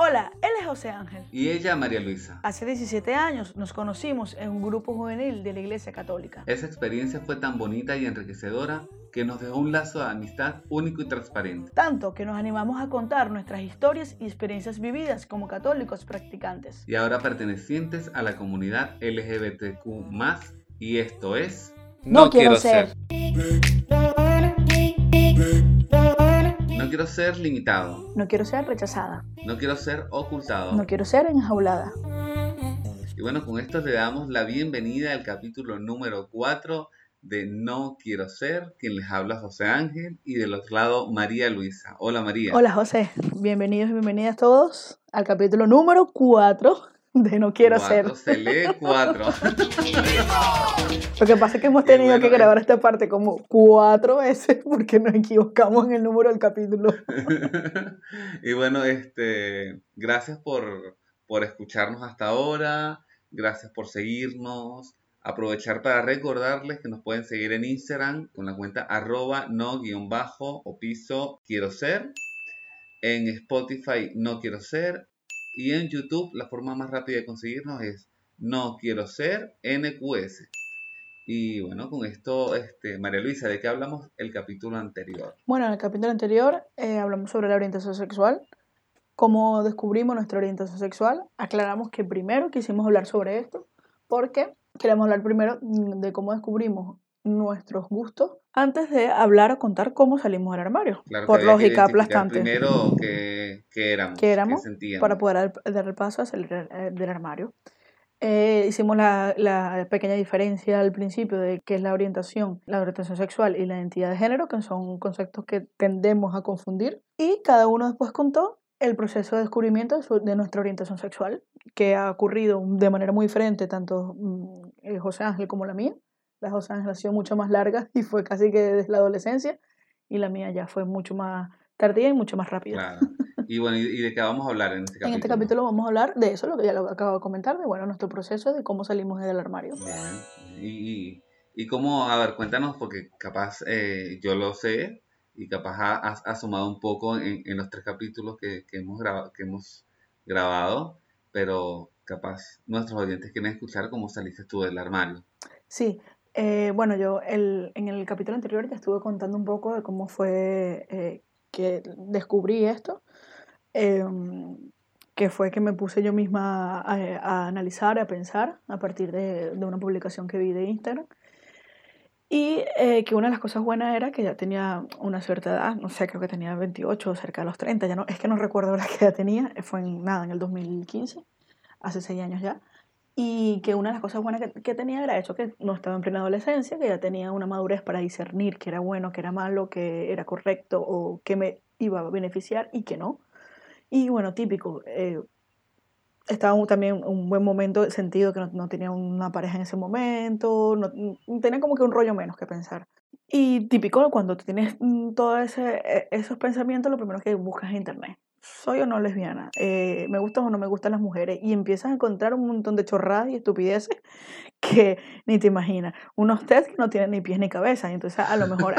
Hola, él es José Ángel. Y ella, María Luisa. Hace 17 años nos conocimos en un grupo juvenil de la Iglesia Católica. Esa experiencia fue tan bonita y enriquecedora que nos dejó un lazo de amistad único y transparente. Tanto que nos animamos a contar nuestras historias y experiencias vividas como católicos practicantes. Y ahora pertenecientes a la comunidad LGBTQ+, y esto es... No, quiero, ser. No quiero ser limitado. No quiero ser rechazada. No quiero ser ocultado. No quiero ser enjaulada. Y bueno, con esto le damos la bienvenida al capítulo número 4 de No Quiero Ser, quien les habla José Ángel y del otro lado María Luisa. Hola María. Hola José, bienvenidos y bienvenidas todos al capítulo número 4 de No Quiero Cuatro, Ser. Se lee 4. Lo que pasa es que hemos tenido bueno, que grabar esta parte como cuatro veces porque nos equivocamos en el número del capítulo. y bueno, este, gracias por, por escucharnos hasta ahora, gracias por seguirnos. Aprovechar para recordarles que nos pueden seguir en Instagram con la cuenta arroba no guion bajo o piso quiero ser. En Spotify no quiero ser. Y en YouTube la forma más rápida de conseguirnos es no quiero ser NQS. Y bueno, con esto, este, María Luisa, ¿de qué hablamos el capítulo anterior? Bueno, en el capítulo anterior eh, hablamos sobre la orientación sexual, cómo descubrimos nuestra orientación sexual. Aclaramos que primero quisimos hablar sobre esto porque queremos hablar primero mm, de cómo descubrimos nuestros gustos antes de hablar o contar cómo salimos del armario. Claro por lógica aplastante. Primero que, que éramos, ¿Qué éramos? para poder dar, el paso a salir eh, del armario. Eh, hicimos la, la pequeña diferencia al principio de qué es la orientación, la orientación sexual y la identidad de género, que son conceptos que tendemos a confundir. Y cada uno después contó el proceso de descubrimiento de, su- de nuestra orientación sexual, que ha ocurrido de manera muy diferente, tanto mm, eh, José Ángel como la mía. La de José Ángel ha sido mucho más larga y fue casi que desde la adolescencia, y la mía ya fue mucho más tardía y mucho más rápida. Claro. Y bueno, ¿y, de qué vamos a hablar en este capítulo? En este capítulo vamos a hablar de eso, lo que ya lo acabo de comentar, de bueno, nuestro proceso de cómo salimos del armario. Bien. Y, y, cómo, a ver, cuéntanos, porque capaz eh, yo lo sé y capaz ha- has asomado un poco en, en los tres capítulos que, que hemos grabado, que hemos grabado, pero capaz nuestros oyentes quieren escuchar cómo saliste tú del armario. Sí, eh, bueno, yo en el capítulo anterior te estuve contando un poco de cómo fue eh, que descubrí esto, em, que fue que me puse yo misma a, a analizar, a pensar a partir de, una publicación que vi de Instagram. Y eh, que una de las cosas buenas era que ya tenía una cierta edad, no sé, creo que tenía 28 o cerca de los 30, ya no, es que no recuerdo la que edad tenía, fue en nada, en el 2015, hace 6 años ya. Y que una de las cosas buenas que, que tenía era eso, que no estaba en plena adolescencia, que ya tenía una madurez para discernir qué era bueno, qué era malo, qué era correcto o qué me iba a beneficiar y qué no. Y bueno, típico, eh, estaba un- también un buen momento sentido que no, no tenía una pareja en ese momento, no, mm, tenía como que un rollo menos que pensar. Y típico, cuando tienes mm, todos e- esos pensamientos, lo primero que buscas es internet. ¿Soy o no lesbiana? Eh, ¿Me gustan o no me gustan las mujeres? Y empiezas a encontrar un montón de chorradas y estupideces que ni te imaginas. Unos test que no tienen ni pies ni cabeza. Y entonces a lo mejor,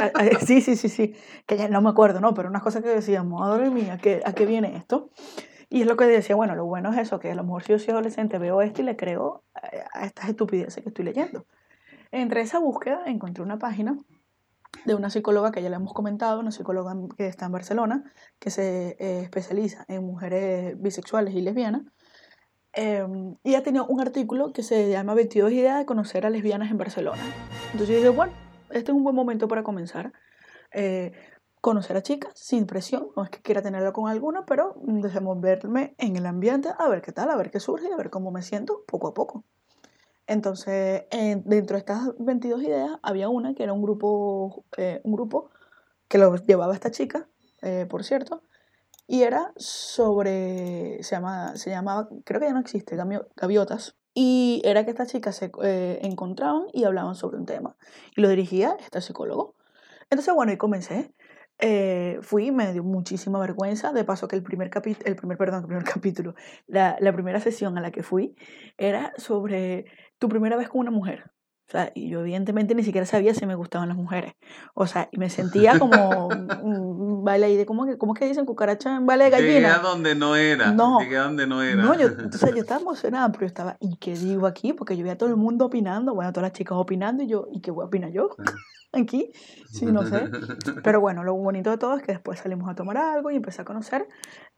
sí, sí, sí, sí, que ya no me acuerdo, ¿no? Pero unas cosas que decíamos, madre mía, ¿qué- ¿a qué viene esto? Y es lo que decía, bueno, lo bueno es eso, que a lo mejor si yo soy adolescente veo esto y le creo a estas estupideces que estoy leyendo. Entre esa búsqueda encontré una página de una psicóloga que ya le hemos comentado, una psicóloga que está en Barcelona, que se eh, especializa en mujeres bisexuales y lesbianas. Eh, y ha tenido un artículo que se llama 22 ideas de conocer a lesbianas en Barcelona. Entonces yo dije, bueno, este es un buen momento para comenzar. Eh, conocer a chicas sin presión, no es que quiera tenerla con alguna, pero mm, desenvolverme en el ambiente, a ver qué tal, a ver qué surge, a ver cómo me siento poco a poco. Entonces, dentro de estas 22 ideas había una que era un grupo, eh, un grupo que lo llevaba esta chica, eh, por cierto, y era sobre, se, llama, se llamaba, creo que ya no existe, Gaviotas, y era que estas chicas se eh, encontraban y hablaban sobre un tema, y lo dirigía este psicólogo. Entonces, bueno, y comencé. Eh, fui, me dio muchísima vergüenza. De paso, que el primer capítulo, el primer, perdón, el primer capítulo, la, la primera sesión a la que fui era sobre tu primera vez con una mujer. O sea, y yo evidentemente ni siquiera sabía si me gustaban las mujeres. O sea, y me sentía como un baile de ¿cómo que, cómo que dicen cucaracha en baile de gallina? Llegué a donde no era. No. Llegué a donde no era. No, yo, entonces yo estaba emocionada, pero yo estaba, ¿y qué digo aquí? Porque yo veía a todo el mundo opinando, bueno, todas las chicas opinando, y yo, ¿y qué voy a opinar yo? aquí, sí, no sé. Pero bueno, lo bonito de todo es que después salimos a tomar algo y empecé a conocer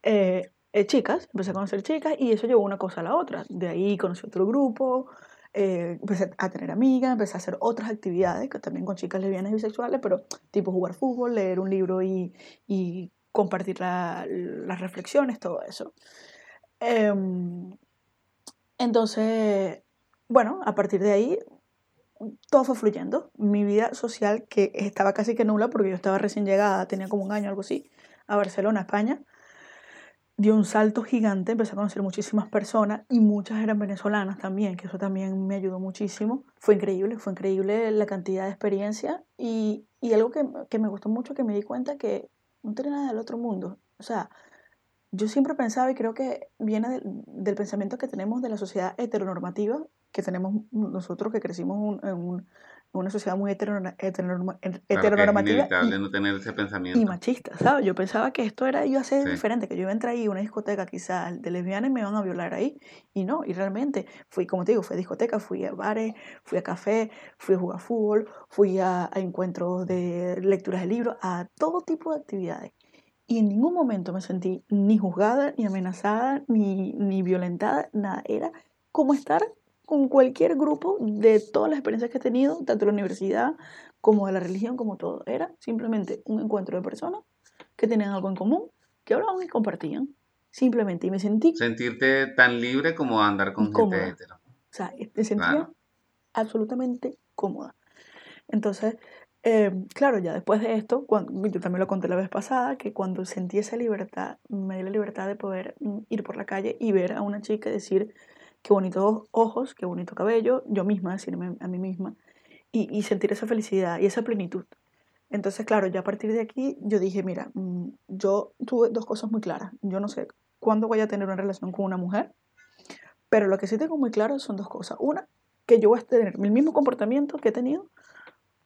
eh, eh, chicas, empecé a conocer chicas y eso llevó una cosa a la otra. De ahí conocí otro grupo, eh, empecé a tener amigas, empecé a hacer otras actividades, que también con chicas lesbianas y bisexuales, pero tipo jugar fútbol, leer un libro y, compartir la, las reflexiones, todo eso. Em, entonces, bueno, a partir de ahí todo fue fluyendo. Mi vida social, que estaba casi que nula porque yo estaba recién llegada, tenía como un año, algo así, a Barcelona, España, dio un salto gigante, empecé a conocer muchísimas personas y muchas eran venezolanas también, que eso también me ayudó muchísimo. Fue increíble, fue increíble la cantidad de experiencia y, y algo que, que, me gustó mucho, que me di cuenta que no tiene nada del otro mundo. O sea, yo siempre pensaba y creo que viene del, del pensamiento que tenemos de la sociedad heteronormativa que tenemos nosotros que crecimos en un, una sociedad muy heteronormativa, heteronormativa y, no tener ese pensamiento. y machista, ¿sabes? Yo pensaba que esto era, iba a ser diferente, que yo iba a entrar ahí a una discoteca quizás de lesbianas y me iban a violar ahí, y no, y realmente fui, como te digo, fui a discoteca, fui a bares, fui a café, fui a jugar fútbol, fui a, a encuentros de lecturas de libros, a todo tipo de actividades. Y en ningún momento me sentí ni juzgada, ni amenazada, ni, ni violentada, nada. Era como estar con cualquier grupo de todas las experiencias que he tenido, tanto de la universidad como de la religión, como todo. Era simplemente un encuentro de personas que tenían algo en común, que hablaban y compartían. Simplemente. Y me sentí... Sentirte tan libre como andar con gente hetero. O sea, me sentía absolutamente cómoda. Entonces, eh, claro, ya después de esto, cuando, yo también lo conté la vez pasada, que cuando sentí esa libertad, me di la libertad de poder mm, ir por la calle y ver a una chica y decir, qué bonitos ojos, qué bonito cabello, yo misma decirme a mí misma, y, y, sentir esa felicidad y esa plenitud. Entonces, claro, ya a partir de aquí yo dije, mira, mm, yo tuve dos cosas muy claras. Yo no sé cuándo voy a tener una relación con una mujer, pero lo que sí tengo muy claro son dos cosas. Una, que yo voy a tener el mismo comportamiento que he tenido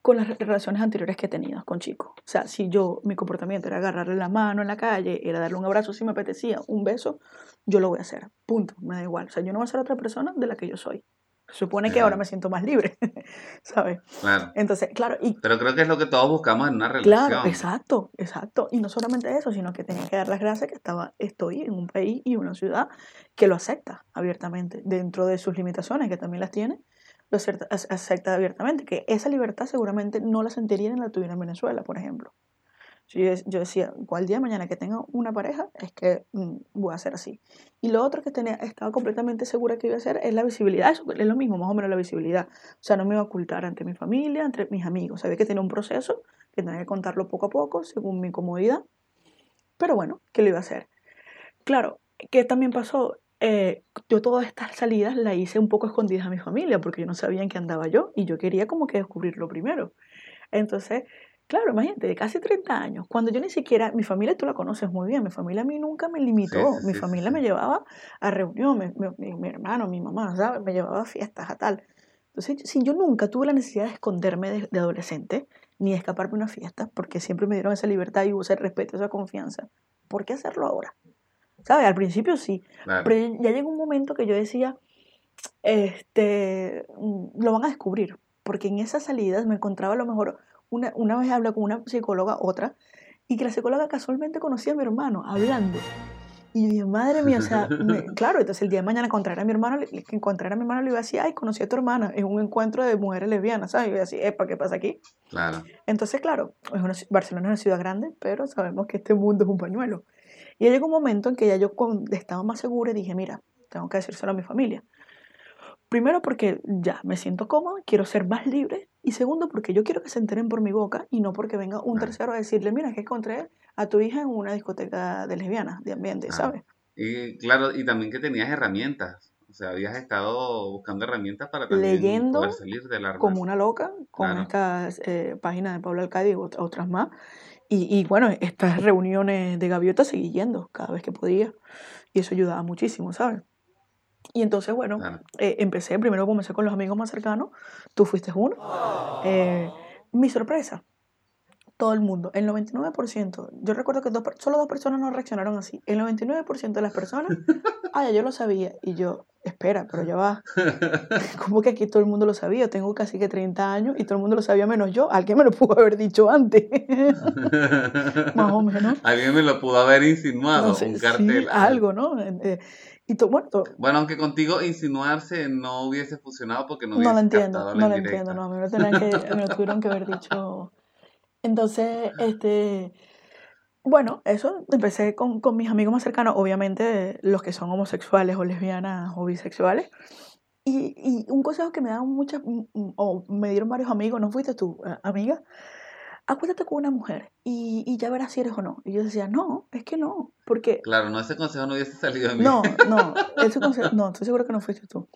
con las relaciones anteriores que he tenido con chicos. O sea, si yo, mi comportamiento era agarrarle la mano en la calle, era darle un abrazo si me apetecía, un beso, yo lo voy a hacer. Punto, me da igual. O sea, yo no voy a ser otra persona de la que yo soy. Se supone que ahora me siento más libre, ¿sabes? Claro. Entonces, claro. Y, Pero creo que es lo que todos buscamos en una relación. Claro, exacto, exacto. Y no solamente eso, sino que tenía que dar las gracias que estaba, estoy en un país y una ciudad que lo acepta abiertamente, dentro de sus limitaciones, que también las tiene, lo acepta abiertamente, que esa libertad seguramente no la sentiría en la tuviera en Venezuela, por ejemplo. Yo, yo decía, cual día mañana que tenga una pareja, es que mm, voy a hacer así. Y lo otro que tenía, estaba completamente segura que iba a hacer es la visibilidad. Eso es lo mismo, más o menos la visibilidad. O sea, no me iba a ocultar ante mi familia, entre mis amigos. Sabía que tenía un proceso, que tenía que contarlo poco a poco, según mi comodidad. Pero bueno, ¿qué lo iba a hacer? Claro, ¿qué también pasó? Eh, yo todas estas salidas las hice un poco escondidas a mi familia porque yo no sabía en qué andaba yo y yo quería como que descubrirlo primero. Entonces, claro, imagínate, de casi 30 años, cuando yo ni siquiera, mi familia tú la conoces muy bien, mi familia a mí nunca me limitó, Sí, sí, mi sí, familia me llevaba a reuniones, mi, mi- mi hermano, mi mamá, ¿sabes? Me llevaba a fiestas, a tal. Entonces, si yo nunca tuve la necesidad de esconderme de, de adolescente, ni de escaparme a una fiesta, porque siempre me dieron esa libertad y ese respeto, esa confianza, ¿por qué hacerlo ahora? ¿Sabes? Al principio sí, Claro. pero ya llegó un momento que yo decía, este, lo van a descubrir, porque en esas salidas me encontraba a lo mejor, una, una vez hablé con una psicóloga, otra, y que la psicóloga casualmente conocía a mi hermano hablando. Y yo dije, madre mía, o sea, me- claro, entonces el día de mañana encontrar a mi hermano, le- que encontrar a mi hermano le iba a decir, ay, conocí a tu hermana en un encuentro de mujeres lesbianas, ¿sabes? Y yo iba a decir, epa, ¿qué pasa aquí? Claro. Entonces, claro, es una Barcelona es una ciudad grande, pero sabemos que este mundo es un pañuelo. Y llegó un momento en que ya yo estaba más segura y dije, mira, tengo que decírselo a mi familia. Primero porque ya me siento cómoda, quiero ser más libre. Y segundo porque yo quiero que se enteren por mi boca y no porque venga un tercero a decirle, mira, que encontré a tu hija en una discoteca de lesbianas, de ambiente. ¿sabes? Y claro, y también que tenías herramientas. O sea, habías estado buscando herramientas para también Leyendo poder salir Como una loca, con Claro. estas eh, páginas de Pablo Alcádiz y ot- otras más. Y, y bueno, estas reuniones de gaviota seguí yendo cada vez que podía. Y eso ayudaba muchísimo, ¿sabes? Y entonces, bueno, eh, empecé, primero comencé con los amigos más cercanos, tú fuiste uno. Eh, mi sorpresa, todo el mundo, el 99%, yo recuerdo que dos, solo dos personas no reaccionaron así, el 99% de las personas, ah, ya yo lo sabía, y yo, espera, pero ya va, como que aquí todo el mundo lo sabía, tengo casi que 30 años y todo el mundo lo sabía menos yo, alguien me lo pudo haber dicho antes, más o menos. Alguien me lo pudo haber insinuado, un cartel. algo, ¿no? Eh, eh, y bueno, bueno, aunque contigo insinuarse no hubiese funcionado porque no hubiese No lo entiendo, no lo entiendo, no, me lo, que, me lo tuvieron que haber dicho entonces, este, bueno, eso empecé con, con, mis amigos más cercanos, obviamente los que son homosexuales o lesbianas o bisexuales. Y, y un consejo que me dan muchas, mm, mm, o me dieron varios amigos, ¿no fuiste tú, eh, amiga? Acuérdate con una mujer y, y, ya verás si eres o no. Y yo decía, no, es que no, porque... Claro, no, ese consejo no hubiese salido de mí. No, no, ese consejo, no, estoy seguro que no fuiste tú.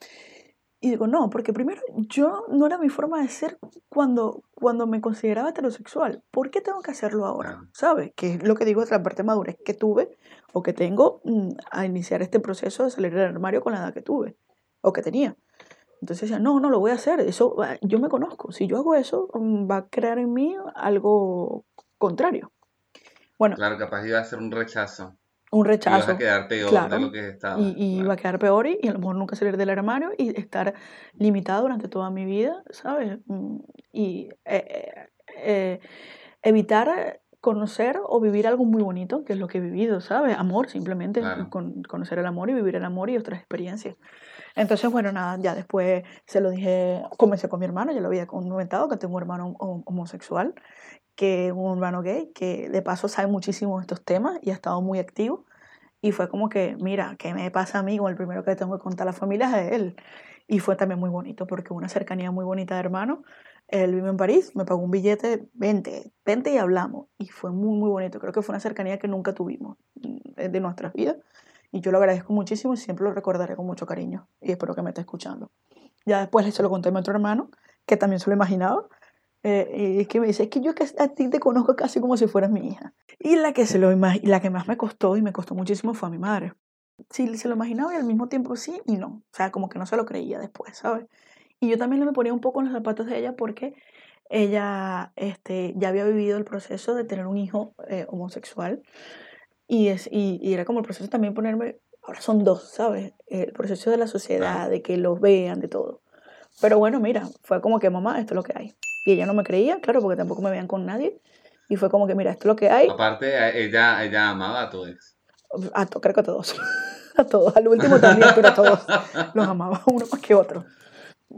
Y digo, no, porque primero yo no era mi forma de ser cuando, cuando me consideraba heterosexual. ¿Por qué tengo que hacerlo ahora? ¿Sabes? Que es lo que digo de la parte madurez que tuve o que tengo mm, a iniciar este proceso de salir del armario con la edad que tuve o que tenía. Entonces decía, no, no lo voy a hacer. Eso, yo me conozco. Si yo hago eso, mm, va a crear en mí algo contrario. Bueno. Claro, capaz iba a ser un rechazo un rechazo. Y a quedar peor de lo que estaba. Y, y a quedar peor y, a lo mejor nunca salir del armario y estar limitado durante toda mi vida, ¿sabes? Mm, y eh, eh, eh, evitar conocer o vivir algo muy bonito, que es lo que he vivido, ¿sabes? Amor, simplemente con, conocer el amor y vivir el amor y otras experiencias. Entonces, bueno, nada, ya después se lo dije, comencé con mi hermano, ya lo había comentado, que tengo un hermano homosexual que un hermano gay, que de paso sabe muchísimo de estos temas y ha estado muy activo. Y fue como que, mira, ¿qué me pasa a mí? Como el primero que tengo que contar a la familia es a él. Y fue también muy bonito, porque una cercanía muy bonita de hermano. Él vive en París, me pagó un billete, vente, vente y hablamos. Y fue muy, muy bonito. Creo que fue una cercanía que nunca tuvimos mm, de nuestras vidas. Y yo lo agradezco muchísimo y siempre lo recordaré con mucho cariño. Y espero que me esté escuchando. Ya después se lo conté a mi otro hermano, que también se lo imaginaba. Eh, y es que me dice, es que yo a ti te conozco casi como si fueras mi hija. Y la que, se lo, la que más me costó y me costó muchísimo fue a mi madre. Sí, se lo imaginaba y al mismo tiempo sí y no. O sea, como que no se lo creía después, ¿sabes? Y yo también me ponía un poco en los zapatos de ella porque ella este, ya había vivido el proceso de tener un hijo eh, homosexual. Y, es, y, y, era como el proceso también ponerme, ahora son dos, ¿sabes? El proceso de la sociedad, de que los vean, de todo. Pero bueno, mira, fue como que mamá, esto es lo que hay. Y ella no me creía, claro, porque tampoco me veían con nadie. Y fue como que, mira, esto es lo que hay. Aparte, ella, ella amaba a tu ex. A creo que a todos. a todos. Al último también, pero a todos. Los amaba uno más que otro.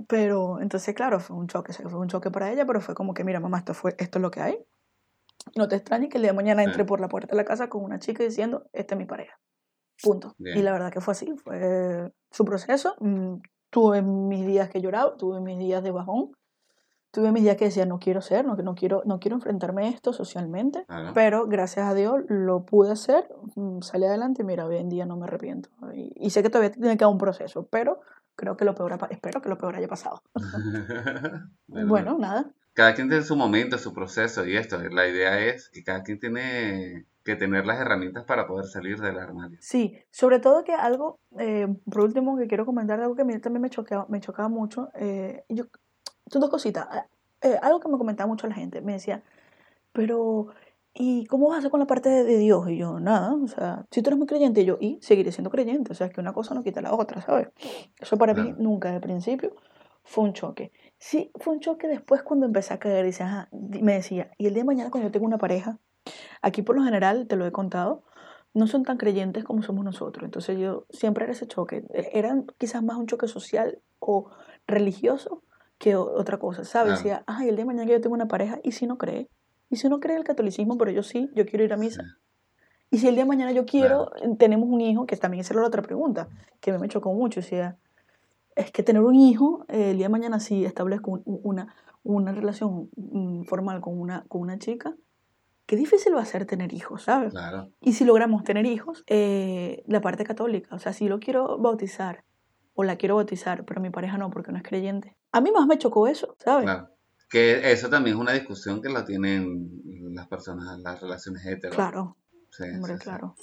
Pero entonces, claro, fue un choque. Fue un choque para ella, pero fue como que, mira, mamá, esto, fue, esto es lo que hay. No te extrañes que el día de mañana entre por la puerta de la casa con una chica diciendo, esta es mi pareja. Punto. Y la verdad que fue así. Fue su proceso. Mm, tuve mis días que lloraba, tuve mis días de bajón tuve mis días que decía, no quiero ser, no, no, quiero, no quiero enfrentarme a esto socialmente, pero gracias a Dios lo pude hacer, mm, salí adelante y mira, hoy en día no me arrepiento. Y, sé que todavía tiene que haber un proceso, pero creo que lo peor, espero que lo peor haya pasado. bueno, nada. Cada quien tiene su momento, su proceso y esto, la idea es que cada quien tiene que tener las herramientas para poder salir del armario. Sí, sobre todo que algo, eh, por último, que quiero comentar, algo que a mí también me chocaba, me chocaba mucho, eh, yo son dos cositas. Eh, eh, algo que me comentaba mucho la gente, me decía, pero ¿y cómo vas a hacer con la parte de, Dios? Y yo, nada, o sea, si tú eres muy creyente, yo, y seguiré siendo creyente, o sea, es que una cosa no quita la otra, ¿sabes? Eso para mí nunca de principio fue un choque. Sí, fue un choque después cuando empecé a caer, dice, me decía, y el día de mañana cuando yo tengo una pareja, aquí por lo general, te lo he contado, no son tan creyentes como somos nosotros. Entonces yo siempre era ese choque. E, era quizás más un choque social o religioso que otra cosa, ¿sabes? Decía, ay, el día de mañana yo tengo una pareja, ¿y si no cree? ¿Y si no cree el catolicismo, pero yo sí, yo quiero ir a misa? Y si el día de mañana yo quiero, tenemos un hijo, que también esa era la otra pregunta, que me chocó mucho, decía, es que tener un hijo, eh, el día de mañana si establezco una, una relación mm, formal con una, con una chica, qué difícil va a ser tener hijos, ¿sabes? Y si logramos tener hijos, eh, la parte católica, o sea, si lo quiero bautizar o la quiero bautizar, pero mi pareja no porque no es creyente, a mí más me chocó eso, ¿sabes? Claro. Que eso también es una discusión que la tienen las personas, las relaciones heteros. Claro. Sí, hombre, claro.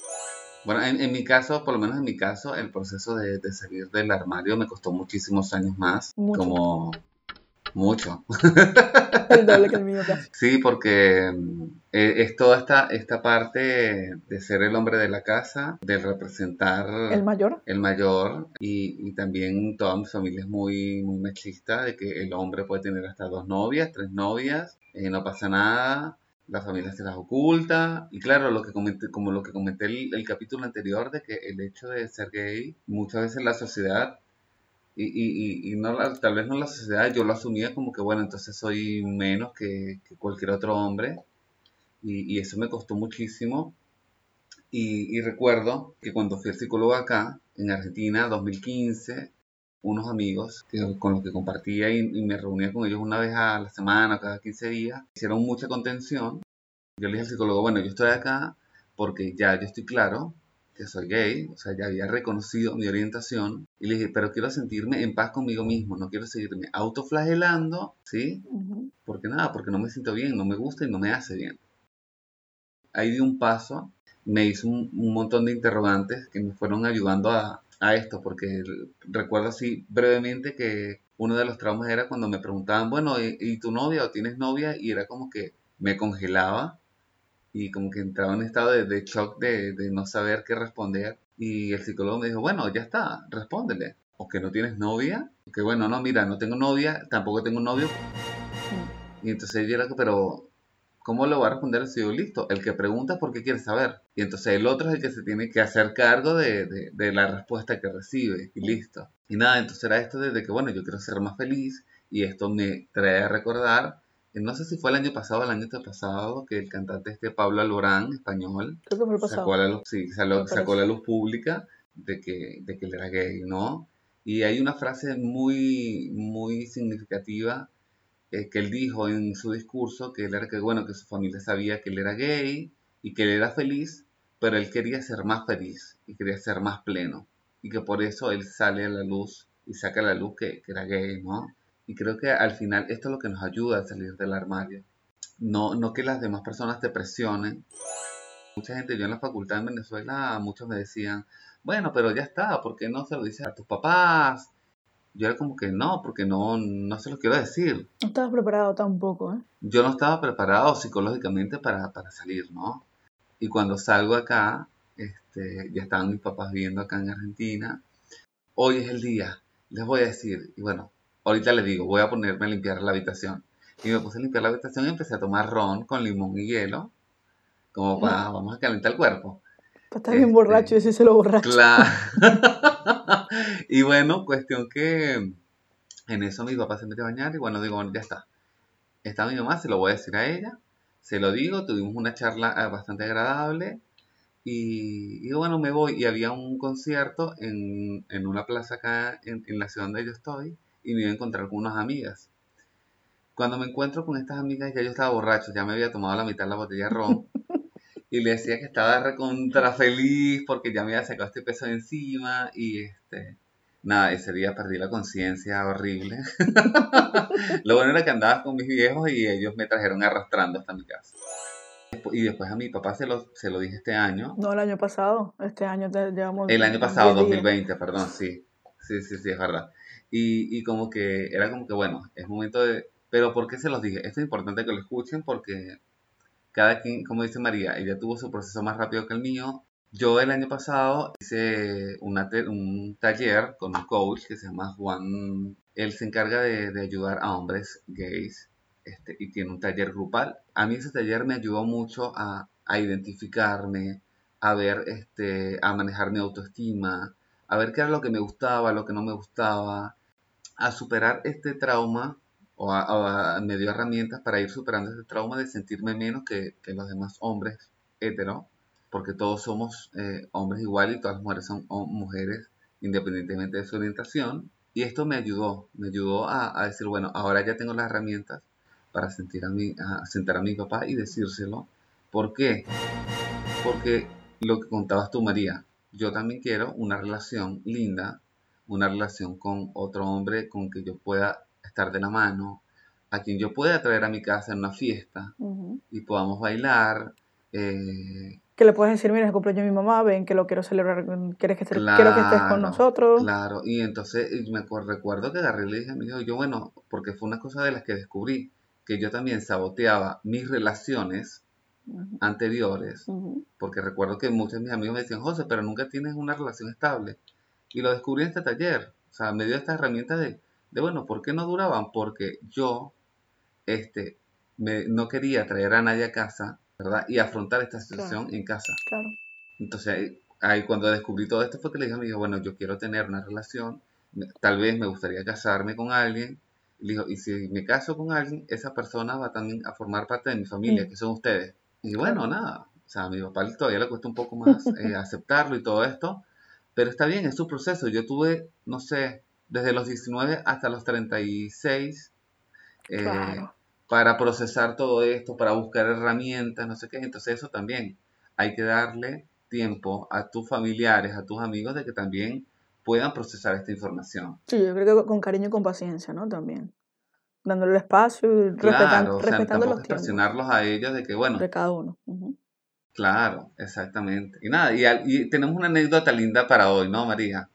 Bueno, en, mi caso, por lo menos en mi caso, el proceso de, salir del armario me costó muchísimos años más. Como mucho. el doble que el mío Sí, porque mm, es toda esta, esta parte de ser el hombre de la casa, de representar... El mayor. El mayor. Y, y también toda mi familia es muy, muy machista, de que el hombre puede tener hasta dos novias, tres novias, eh, no pasa nada la familia se las oculta. Y claro, lo que comenté, como lo que comenté el, el capítulo anterior, de que el hecho de ser gay, muchas veces la sociedad, y, y, y no tal vez no la sociedad, yo lo asumía como que, bueno, entonces soy menos que, cualquier otro hombre. Y, y, eso me costó muchísimo. Y, recuerdo que cuando fui al psicólogo acá, en Argentina, 2015, unos amigos con los que compartía y, me reunía con ellos una vez a la semana, cada 15 días, hicieron mucha contención. Yo le dije al psicólogo, bueno, yo estoy acá porque ya yo estoy claro que soy gay, o sea, ya había reconocido mi orientación y le dije, pero quiero sentirme en paz conmigo mismo, no quiero seguirme autoflagelando, ¿sí? Porque nada, porque no me siento bien, no me gusta y no me hace bien. Ahí di un paso, me hizo un montón de interrogantes que me fueron ayudando a, a esto, porque recuerdo así brevemente que uno de los traumas era cuando me preguntaban, bueno, ¿y, tu novia o tienes novia? Y era como que me congelaba y como que entraba en estado de, shock de, no saber qué responder. Y el psicólogo me dijo, bueno, ya está, respóndele. O que no tienes novia, que bueno, no, mira, no tengo novia, tampoco tengo novio. Y entonces yo era, pero ¿Cómo lo va a responder si yo listo? El que pregunta es porque quiere saber. Y entonces el otro es el que se tiene que hacer cargo de, la respuesta que recibe. Y listo. Y nada, entonces era esto de, que, bueno, yo quiero ser más feliz. Y esto me trae a recordar, no sé si fue el año pasado o el año pasado, que el cantante este Pablo Alborán, español, sacó, la luz, sí, sacó la luz pública de que, de que él era gay, ¿no? Y hay una frase muy, muy significativa eh, que él dijo en su discurso que él era que bueno que su familia sabía que él era gay y que él era feliz pero él quería ser más feliz y quería ser más pleno. Y que por eso él sale a la luz y saca a la luz que, que era gay no y creo que al final esto es lo que nos ayuda a salir del armario. No no que las demás personas te presionen. Mucha gente yo en la facultad en Venezuela muchos me decían bueno pero ya está ¿por qué no se lo dices a tus papás yo era como que no, porque no, no se lo quiero decir. No estabas preparado tampoco, ¿eh? Yo no estaba preparado psicológicamente para, salir, ¿no? Y cuando salgo acá, este, ya estaban mis papás viviendo acá en Argentina. Hoy es el día, les voy a decir, y bueno, ahorita les digo, voy a ponerme a limpiar la habitación. Y me puse a limpiar la habitación y empecé a tomar ron con limón y hielo, como para, vamos a calentar el cuerpo. Para estar bien borracho y se lo borracho. Claro. y bueno, cuestión que en eso mi papá se mete a bañar y bueno, digo, ya está. Está mi mamá, se lo voy a decir a ella. Se lo digo, tuvimos una charla eh, bastante agradable. Y, bueno, me voy. Y había un concierto en, una plaza acá en, en, la ciudad donde yo estoy. Y me iba a encontrar con unas amigas. Cuando me encuentro con estas amigas, ya yo estaba borracho, ya me había tomado la mitad de la botella de ron. y le decía que estaba recontra feliz porque ya me había sacado este peso de encima y este nada, ese día perdí la conciencia horrible. lo bueno era que andaba con mis viejos y ellos me trajeron arrastrando hasta mi casa. Y después a mi papá se lo, se lo dije este año. No, el año pasado. Este año te llevamos. El año pasado, 2020, perdón, sí. Sí, sí, sí, es verdad. Y, y como que era como que, bueno, es momento de... Pero ¿por qué se los dije? Esto es importante que lo escuchen porque cada quien, como dice María, ella tuvo su proceso más rápido que el mío. Yo el año pasado hice un taller con un coach que se llama Juan. Él se encarga de, ayudar a hombres gays este, y tiene un taller grupal. A mí ese taller me ayudó mucho a, identificarme, a ver, este, a manejar mi autoestima, a ver qué era lo que me gustaba, lo que no me gustaba, a superar este trauma o, me dio herramientas para ir superando ese trauma de sentirme menos que, los demás hombres hetero, porque todos somos eh, hombres igual y todas las mujeres son mujeres independientemente de su orientación. Y esto me ayudó, me ayudó a, decir, bueno, ahora ya tengo las herramientas para sentir a, mi, a sentar a mi papá y decírselo. ¿Por qué? Porque lo que contabas tú, María, yo también quiero una relación linda, una relación con otro hombre con que yo pueda estar de la mano, a quien yo pueda traer a mi casa en una fiesta y podamos bailar, eh, que le puedes decir, mira, es el cumpleaños de mi mamá, ven que lo quiero celebrar, ¿quieres que, quiero que estés con nosotros? Claro, y entonces me recuerdo que agarré y le dije a mi hijo, yo bueno, porque fue una cosa de las que descubrí, que yo también saboteaba mis relaciones anteriores, porque recuerdo que muchos de mis amigos me decían, José, pero nunca tienes una relación estable. Y lo descubrí en este taller, o sea, me dio esta herramienta de, de bueno, ¿por qué no duraban? Porque yo, este, me, no quería traer a nadie a casa, ¿verdad? Y afrontar esta situación en casa. Claro. Entonces, ahí cuando descubrí todo esto fue que le dije a mi hijo, bueno, yo quiero tener una relación, tal vez me gustaría casarme con alguien. Y le digo, y si me caso con alguien, esa persona va también a formar parte de mi familia, que son ustedes. Y bueno, nada, o sea, a mi papá todavía le cuesta un poco más eh, aceptarlo y todo esto, pero está bien, es su proceso. Yo tuve, no sé, desde los 19 hasta los 36 eh, para procesar todo esto, para buscar herramientas, no sé qué. Entonces eso también hay que darle tiempo a tus familiares, a tus amigos de que también puedan procesar esta información. Sí, yo creo que con cariño y con paciencia, ¿no? También. Dándole espacio y respetando, respetando los tiempos. presionarlos a ellos de que, bueno. De cada uno. Claro, exactamente. Y nada, y, tenemos una anécdota linda para hoy, ¿no, María?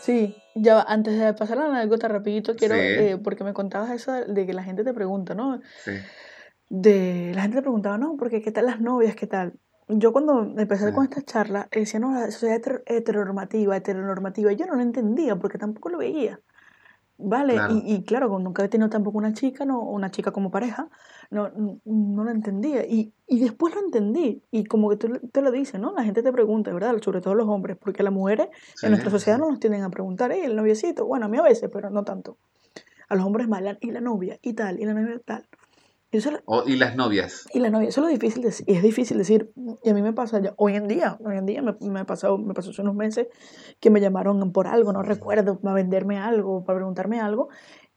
Sí, ya antes de pasar la anécdota rapidito, quiero, eh, porque me contabas eso de que la gente te pregunta, ¿no? Sí. De, la gente te preguntaba, no, porque qué tal las novias, qué tal. Yo cuando empecé con esta charla, decía, no, la sociedad heteronormativa, heteronormativa, yo no lo entendía porque tampoco lo veía. Vale, Y, y, claro, nunca he tenido tampoco una chica, no, una chica como pareja, no, no, lo entendía. Y, y después lo entendí. Y como que tú te lo dices, ¿no? La gente te pregunta, ¿verdad? Sobre todo los hombres, porque las mujeres en nuestra sociedad no nos tienden a preguntar, ¿eh? El noviecito, bueno, a mí a veces, pero no tanto. A los hombres más, y la novia, y tal, y la novia tal. Y, las novias. Y las novias, eso es lo difícil de, y es difícil decir, y a mí me pasa ya, hoy en día, hoy en día me, me, pasó, me pasó hace unos meses que me llamaron por algo, no recuerdo, para venderme algo, para preguntarme algo,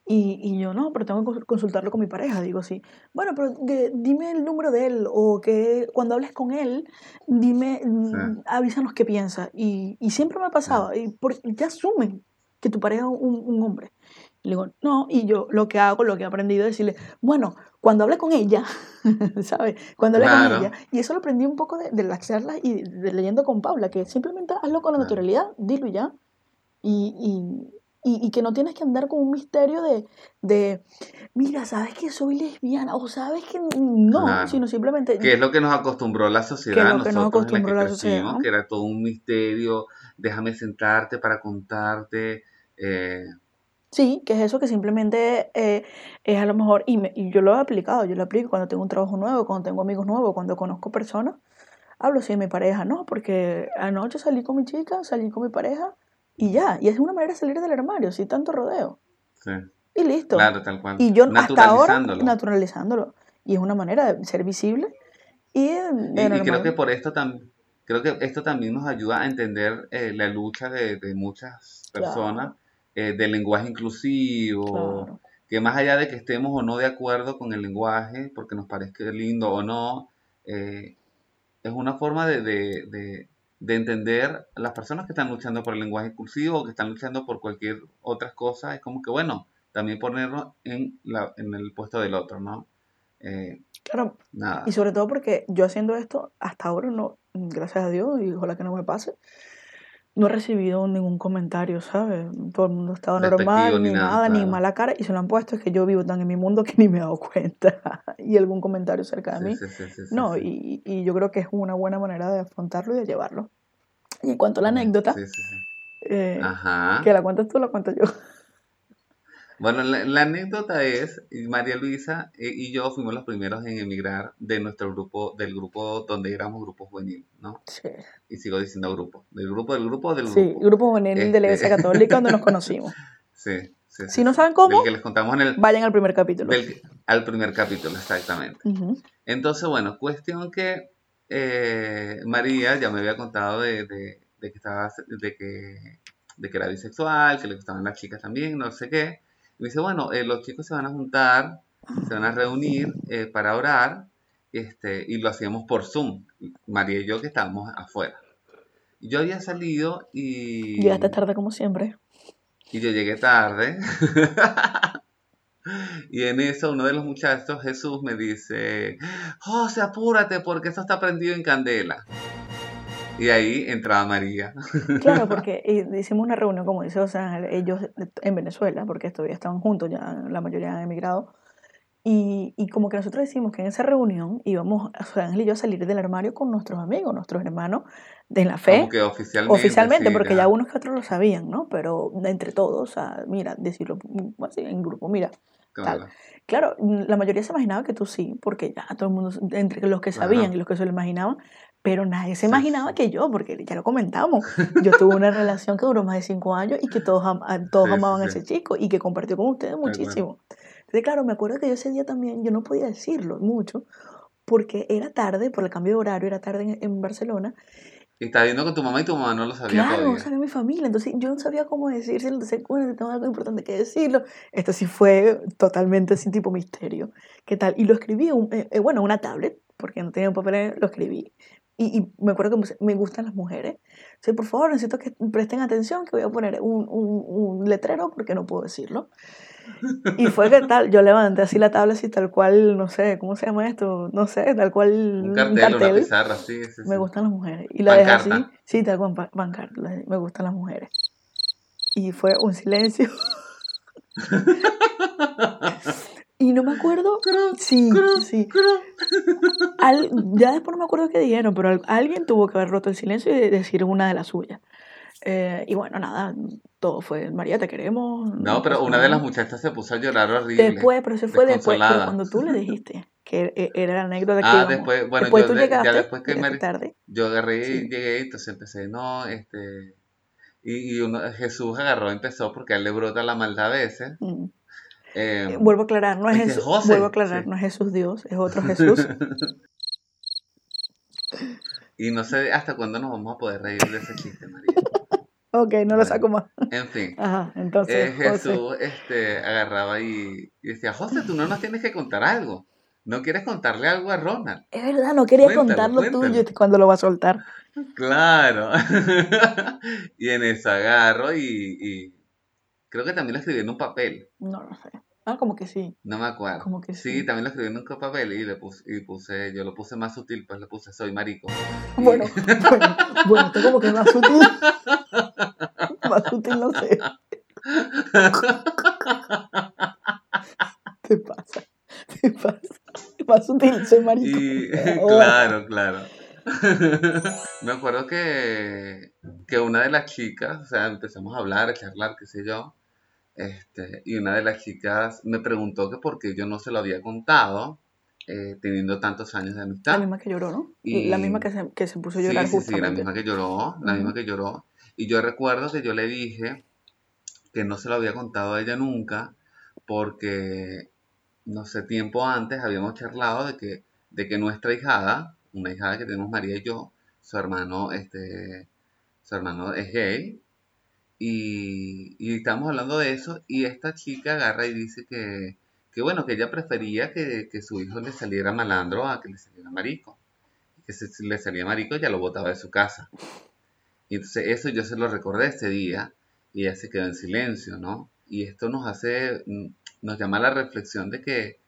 y, y, yo no, pero tengo que consultarlo con mi pareja, digo sí. Bueno, pero dime el número de él, o que cuando hables con él, dime, mm, avísanos qué piensa. Y, y siempre me ha pasado, y ya asumen que tu pareja es un, un hombre. Le digo, no, y yo lo que hago, lo que he aprendido es decirle, bueno, cuando hablé con ella, ¿sabes? Cuando hablé con ella, y eso lo aprendí un poco de, de las charlas y de, leyendo con Paula, que simplemente hazlo con la naturalidad, dilo ya, y, y, y, que no tienes que andar con un misterio de, de, mira, ¿sabes que soy lesbiana? O ¿sabes que no? Sino simplemente... Que es lo que nos acostumbró la sociedad, que lo que nos acostumbró la, sociedad. Que era todo un misterio, déjame sentarte para contarte... Eh, Sí, que es eso que simplemente eh, es a lo mejor, y, y, yo lo he aplicado, yo lo aplico cuando tengo un trabajo nuevo, cuando tengo amigos nuevos, cuando conozco personas, hablo así de mi pareja, no, porque anoche salí con mi chica, salí con mi pareja y ya, y es una manera de salir del armario, sin tanto rodeo. Sí. Y listo. Claro, tal cual. Y yo hasta ahora naturalizándolo. Y es una manera de ser visible y, y, creo que por esto también, creo que esto también nos ayuda a entender eh, la lucha de, de muchas personas. Eh, del lenguaje inclusivo, que más allá de que estemos o no de acuerdo con el lenguaje, porque nos parezca lindo o no, eh, es una forma de, de, de, entender a las personas que están luchando por el lenguaje inclusivo, que están luchando por cualquier otra cosa, es como que, bueno, también ponerlo en, la, en el puesto del otro, ¿no? Eh, claro. Nada. Y sobre todo porque yo haciendo esto, hasta ahora no, gracias a Dios, y ojalá que no me pase, no he recibido ningún comentario, ¿sabes? Todo el mundo ha estado normal, ni, nada, ni mala cara, y se lo han puesto, es que yo vivo tan en mi mundo que ni me he dado cuenta. y algún comentario cerca de mí. no, y, y, yo creo que es una buena manera de afrontarlo y de llevarlo. Y en cuanto a la anécdota, eh, que la cuentas tú, la cuento yo. Bueno, la, anécdota es, María Luisa eh, y yo fuimos los primeros en emigrar de nuestro grupo, del grupo donde éramos grupo juvenil, ¿no? Sí. Y sigo diciendo grupo, del grupo, del grupo, del grupo. Sí, grupo juvenil de la Iglesia este, Católica donde nos conocimos. Sí, sí, Si no saben cómo, que les contamos en el, vayan al primer capítulo. al primer capítulo, exactamente. Entonces, bueno, cuestión que eh, María ya me había contado de, de, de que estaba, de que, de que era bisexual, que le gustaban las chicas también, no sé qué. Y me dice, bueno, eh, los chicos se van a juntar, se van a reunir eh, para orar, este, y lo hacíamos por Zoom, María y yo que estábamos afuera. Yo había salido y... Llegaste tarde como siempre. Y yo llegué tarde. y en eso uno de los muchachos, Jesús, me dice, José, apúrate porque eso está prendido en candela. Y ahí entraba María. Claro, porque hicimos una reunión, como dice, o sea, ellos en Venezuela, porque todavía estaban juntos, ya la mayoría han emigrado. Y, y, como que nosotros decimos que en esa reunión íbamos, o sea, Ángel y yo a salir del armario con nuestros amigos, nuestros hermanos de la fe. Como que oficialmente. Oficialmente, porque ya. unos que otros lo sabían, ¿no? Pero entre todos, o sea, mira, decirlo así en grupo, mira. Claro. Tal. Claro, la mayoría se imaginaba que tú sí, porque ya todo el mundo, entre los que sabían Ajá. y los que se lo imaginaban, pero nadie se imaginaba que yo, porque ya lo comentamos, yo tuve una relación que duró más de cinco años y que todos, am- a- todos Sí, sí, amaban a sí. ese chico y que compartió con ustedes muchísimo. Entonces, claro, me acuerdo que yo ese día también, yo no podía decirlo mucho, porque era tarde, por el cambio de horario, era tarde en, en Barcelona. Y estaba viendo con tu mamá y tu mamá no lo sabía Claro, no todavía. sabía mi familia, entonces yo no sabía cómo decírselo, entonces, bueno, tengo algo importante que decirlo. Esto sí fue totalmente sin tipo misterio. ¿Qué tal? Y lo escribí, un- eh, eh, bueno, en una tablet, porque no tenía un papel, lo escribí. Y, y me acuerdo que me gustan las mujeres. Entonces, por favor, necesito que presten atención, que voy a poner un, un, un letrero porque no puedo decirlo. Y fue que tal, yo levanté así la tabla, así tal cual, no sé, ¿cómo se llama esto? No sé, tal cual Un cartel, una pizarra, sí, sí, sí. me gustan las mujeres. Y la dejé así, sí, tal cual, pa- pancarta, me gustan las mujeres. Y fue un silencio. y no me acuerdo, sí, sí. Al- ya después no me acuerdo qué dijeron, pero al- alguien tuvo que haber roto el silencio y de- decir una de las suyas. Eh, y bueno, nada, todo fue, María, te queremos. No, pero pasa una de las nada". muchachas se puso a llorar horrible. Después, pero se fue después, pero cuando tú le dijiste que e- era la anécdota que Ah, íbamos. después, bueno, después yo tú ya después que llegaste Mari- tarde. Yo agarré Sí. y llegué, entonces empecé, no, este... Y, y uno, Jesús agarró, empezó, porque a él le brota la maldad a veces. Mm. Eh, Eh, vuelvo a aclarar, no es Jesús, "José", vuelvo a aclarar, sí. no es Jesús Dios, es otro Jesús. y no sé hasta cuándo nos vamos a poder reír de ese chiste, María. ok, no lo saco más. En fin. Ajá, Eh, entonces, José. Jesús este, agarraba y, y decía, José, tú no nos tienes que contar algo. ¿No quieres contarle algo a Ronald? Es verdad, no quería Cuéntalo, contar lo cuéntalo. tuyo cuando lo va a soltar. Claro. y en eso agarro y, y creo que también lo escribí en un papel. No, no sé. Ah, como que sí. No me acuerdo. Como que Sí, sí. también lo escribí en un papel y le puse, y puse, yo lo puse más sutil, pues le puse soy marico. Bueno, bueno, bueno, esto como que más sutil. más sutil, no sé. ¿Qué pasa? ¿Qué pasa? Más sutil, soy marico. Y Oh. claro, claro. Me acuerdo que, que una de las chicas, o sea, empezamos a hablar, a charlar, qué sé yo, este, y una de las chicas me preguntó que por qué yo no se lo había contado, eh, teniendo tantos años de La amistad. misma que lloró, ¿no? Y- La misma que se, que se puso a llorar sí, sí, la misma que lloró, la misma que lloró. Y yo recuerdo que yo le dije que no se lo había contado a ella nunca, porque, no sé, tiempo antes habíamos charlado de que, de que nuestra hijada, una hijada que tenemos María y yo, su hermano, este, su hermano es gay, y, y estamos hablando de eso, y esta chica agarra y dice que, que bueno, que ella prefería que, que su hijo le saliera malandro a que le saliera marico que si le salía marico ya lo botaba de su casa. Y entonces eso yo se lo recordé ese día y ella se quedó en silencio, ¿no? Y esto nos hace, mm, nos llama a la reflexión de que,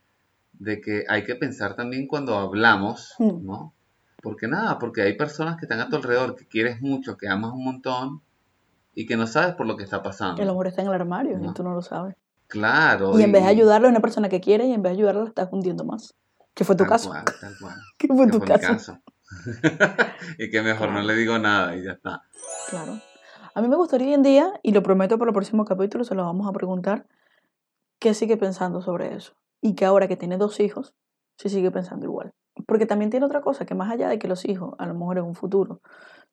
de que hay que pensar también cuando hablamos, Mm. ¿no? Porque nada, porque hay personas que están a tu alrededor, que quieres mucho, que amas un montón y que no sabes por lo que está pasando. El amor está en el armario No. y tú no lo sabes. Claro. Y en vez de ayudarle a una persona que quiere y en vez de ayudarla la estás hundiendo más. Que fue tu tal caso. cual, tal cual. Que fue Que tu fue caso. caso. y que mejor no le digo nada y ya está. Claro. A mí me gustaría hoy en día, y lo prometo para el próximo capítulo, se lo vamos a preguntar, qué sigue pensando sobre eso. Y que ahora que tiene dos hijos, si sigue pensando igual. Porque también tiene otra cosa, que más allá de que los hijos, a lo mejor en un futuro,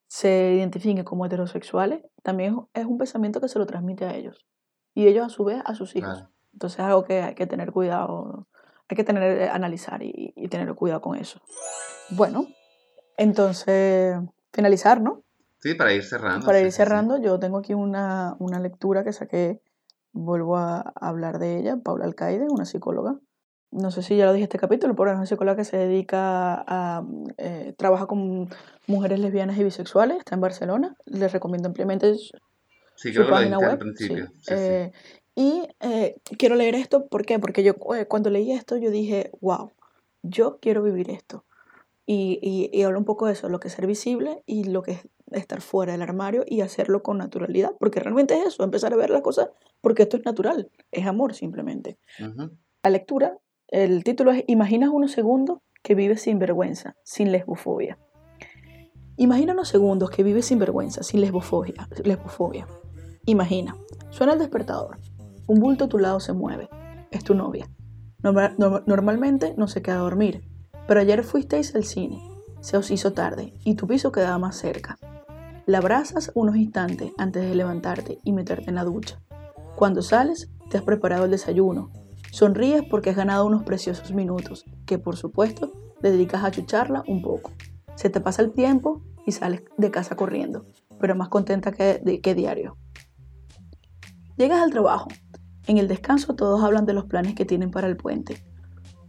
se identifiquen como heterosexuales, también es un pensamiento que se lo transmite a ellos. Y ellos a su vez a sus hijos. Claro. Entonces es algo que hay que tener cuidado, hay que tener, eh, analizar y, y tener cuidado con eso. Bueno, entonces, finalizar, ¿no? Sí, para ir cerrando. Para sí, ir sí. cerrando, yo tengo aquí una, una lectura que saqué, vuelvo a hablar de ella, Paula Alcaide, una psicóloga. No sé si ya lo dije este capítulo, pero es una psicóloga que se dedica a, eh, trabaja con mujeres lesbianas y bisexuales, está en Barcelona, les recomiendo ampliamente su Sí, creo que página web. al principio. sí. Sí. Eh, Y eh, quiero leer esto, ¿por qué? Porque yo eh, cuando leí esto yo dije, wow, yo quiero vivir esto. Y, y, y habla un poco de eso, lo que es ser visible y lo que es estar fuera del armario y hacerlo con naturalidad, porque realmente es eso, empezar a ver las cosas porque esto es natural, es amor simplemente. La lectura, el título es Imaginas unos segundos que vives sin vergüenza, sin lesbofobia. Imagina unos segundos que vives sin vergüenza, sin lesbofobia. lesbofobia. Imagina, suena el despertador, un bulto a tu lado se mueve, es tu novia. Norma- norma- normalmente no se queda a dormir, pero ayer fuisteis al cine, se os hizo tarde y tu piso quedaba más cerca. La abrazas unos instantes antes de levantarte y meterte en la ducha. Cuando sales, te has preparado el desayuno. Sonríes porque has ganado unos preciosos minutos, que por supuesto dedicas a chucharla un poco. Se te pasa el tiempo y sales de casa corriendo, pero más contenta que, de- que diario. Llegas al trabajo. En el descanso todos hablan de los planes que tienen para el puente.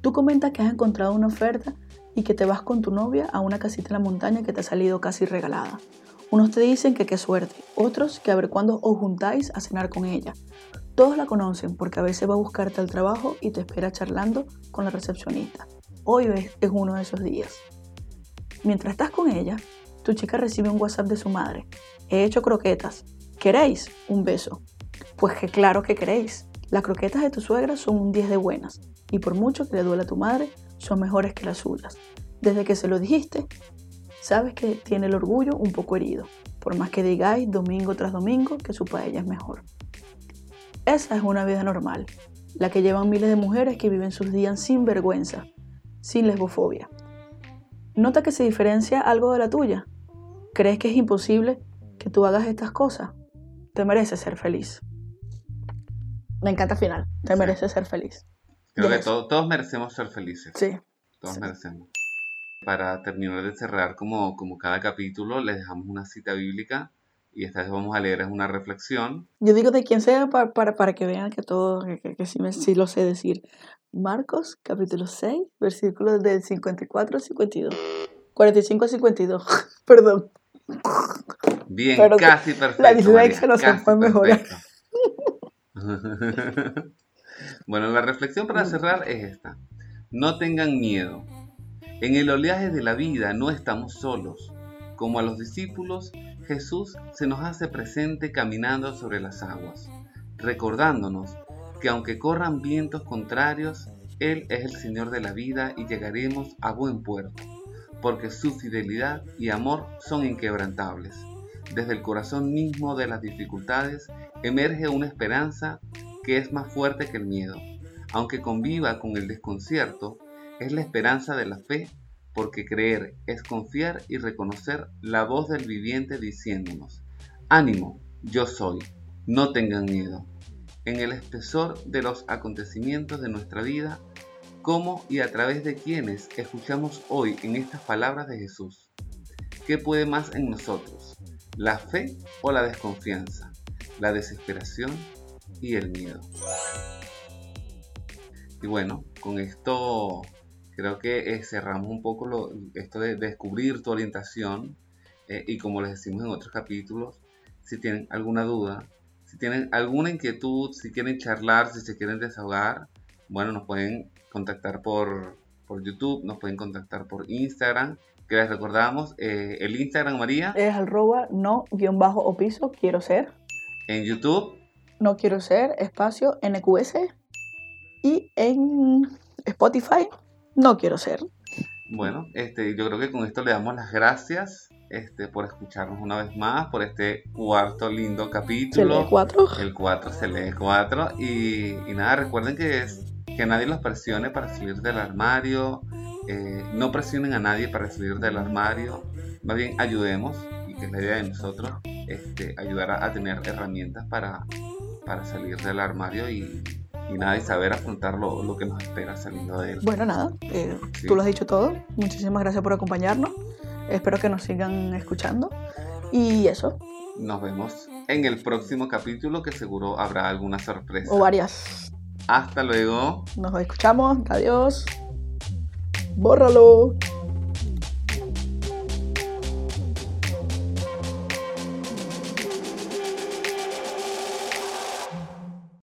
Tú comentas que has encontrado una oferta y que te vas con tu novia a una casita en la montaña que te ha salido casi regalada. Unos te dicen que qué suerte, otros que a ver cuándo os juntáis a cenar con ella. Todos la conocen porque a veces va a buscarte al trabajo y te espera charlando con la recepcionista. Hoy es, uno de esos días. Mientras estás con ella, tu chica recibe un WhatsApp de su madre. He hecho croquetas. ¿Queréis? Un beso. Pues que claro que queréis. Las croquetas de tu suegra son un 10 de buenas y por mucho que le duela a tu madre, son mejores que las suyas. Desde que se lo dijiste, sabes que tiene el orgullo un poco herido, por más que digáis domingo tras domingo que su paella es mejor. Esa es una vida normal, la que llevan miles de mujeres que viven sus días sin vergüenza, sin lesbofobia. ¿Nota que se diferencia algo de la tuya? ¿Crees que es imposible que tú hagas estas cosas? Te mereces ser feliz. Me encanta el final. Te Sí. mereces ser feliz. Creo que todos merecemos ser felices. Sí. Todos Sí. merecemos. Para terminar de cerrar como, como cada capítulo, les dejamos una cita bíblica y esta vez vamos a leer es una reflexión. Yo digo de quien sea para, para, para que vean que todo, que, que, que sí, me, sí lo sé decir. Marcos, capítulo 6, versículos del 54 al 52. 45 al 52. Perdón. Bien, Pero casi perfecto. la dislexia María, no se casi puede mejorar. bueno, la reflexión para cerrar es esta. No tengan miedo. En el oleaje de la vida no estamos solos. Como a los discípulos, Jesús se nos hace presente caminando sobre las aguas, recordándonos que aunque corran vientos contrarios, Él es el Señor de la vida y llegaremos a buen puerto, porque su fidelidad y amor son inquebrantables. Desde el corazón mismo de las dificultades emerge una esperanza que es más fuerte que el miedo. Aunque conviva con el desconcierto, es la esperanza de la fe, porque creer es confiar y reconocer la voz del viviente diciéndonos, ánimo, yo soy, no tengan miedo. En el espesor de los acontecimientos de nuestra vida, cómo y a través de quienes escuchamos hoy en estas palabras de Jesús. ¿Qué puede más en nosotros? ¿La fe o la desconfianza? ¿La desesperación y el miedo? Y bueno, con esto creo que eh, cerramos un poco lo, esto de descubrir tu orientación eh, y como les decimos en otros capítulos, si tienen alguna duda, si tienen alguna inquietud, si quieren charlar, si se quieren desahogar, bueno, nos pueden contactar por, por YouTube, nos pueden contactar por Instagram, que les recordamos, eh, el Instagram María, Es arroba no guion bajo o piso quiero ser. en YouTube, No quiero ser espacio NQS. Y en Spotify no quiero ser. bueno, este, yo creo que con esto le damos las gracias este, por escucharnos una vez más, por este cuarto lindo Se capítulo. lee cuatro. El 4 se lee 4 y, y nada, recuerden que, es, que nadie los presione para salir del armario, eh, no presionen a nadie para salir del armario, más bien ayudemos, y que es la idea de nosotros, este, ayudar a, a tener herramientas para, para salir del armario y, y nada, y saber afrontar lo, lo que nos espera saliendo de él. Bueno, nada, eh, Sí. tú lo has dicho todo. Muchísimas gracias por acompañarnos. Espero que nos sigan escuchando. Y eso, Nos vemos en el próximo capítulo que seguro habrá alguna sorpresa. o varias. Hasta luego. Nos escuchamos. Adiós. Bórralo.